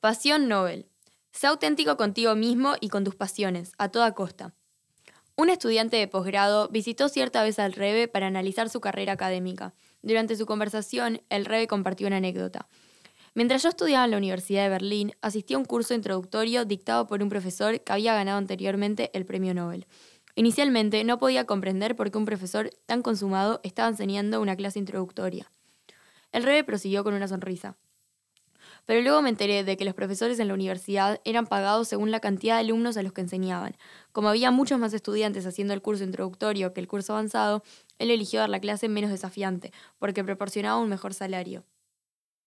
Pasión Nobel. Sé auténtico contigo mismo y con tus pasiones, a toda costa. Un estudiante de posgrado visitó cierta vez al Rebe para analizar su carrera académica. Durante su conversación, el Rebe compartió una anécdota. Mientras yo estudiaba en la Universidad de Berlín, asistí a un curso introductorio dictado por un profesor que había ganado anteriormente el premio Nobel. Inicialmente no podía comprender por qué un profesor tan consumado estaba enseñando una clase introductoria. El Rebe prosiguió con una sonrisa. Pero luego me enteré de que los profesores en la universidad eran pagados según la cantidad de alumnos a los que enseñaban. Como había muchos más estudiantes haciendo el curso introductorio que el curso avanzado, él eligió dar la clase menos desafiante, porque proporcionaba un mejor salario.